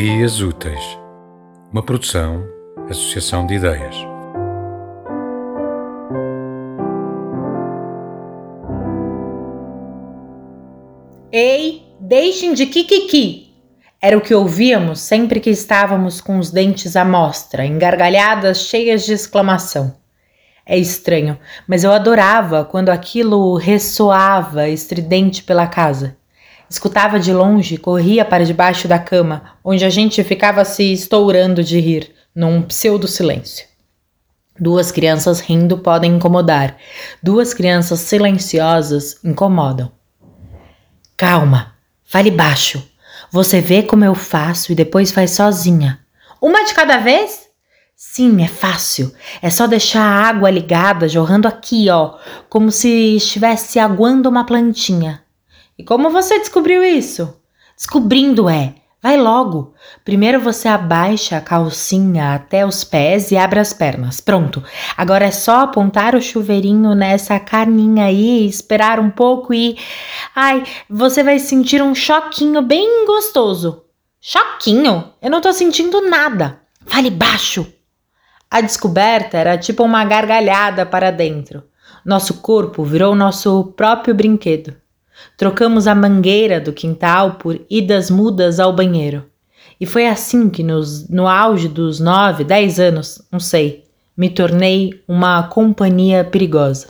Ideias Úteis, uma produção, associação de ideias. Ei, deixem de kikiki! Era o que ouvíamos sempre que estávamos com os dentes à mostra, em gargalhadas cheias de exclamação. É estranho, mas eu adorava quando aquilo ressoava estridente pela casa. Escutava de longe corria para debaixo da cama, onde a gente ficava se estourando de rir, num pseudo-silêncio. Duas crianças rindo podem incomodar, duas crianças silenciosas incomodam. Calma, fale baixo. Você vê como eu faço e depois faz sozinha. Uma de cada vez? Sim, é fácil. É só deixar a água ligada jorrando aqui, ó, como se estivesse aguando uma plantinha. E como você descobriu isso? Descobrindo é. Vai logo. Primeiro você abaixa a calcinha até os pés e abre as pernas. Pronto. Agora é só apontar o chuveirinho nessa carninha aí, esperar um pouco e. Ai, você vai sentir um choquinho bem gostoso. Choquinho? Eu não tô sentindo nada. Fale baixo. A descoberta era tipo uma gargalhada para dentro. Nosso corpo virou nosso próprio brinquedo. Trocamos a mangueira do quintal por idas mudas ao banheiro. E foi assim que, nos, no auge dos nove, dez anos, não sei, me tornei uma companhia perigosa.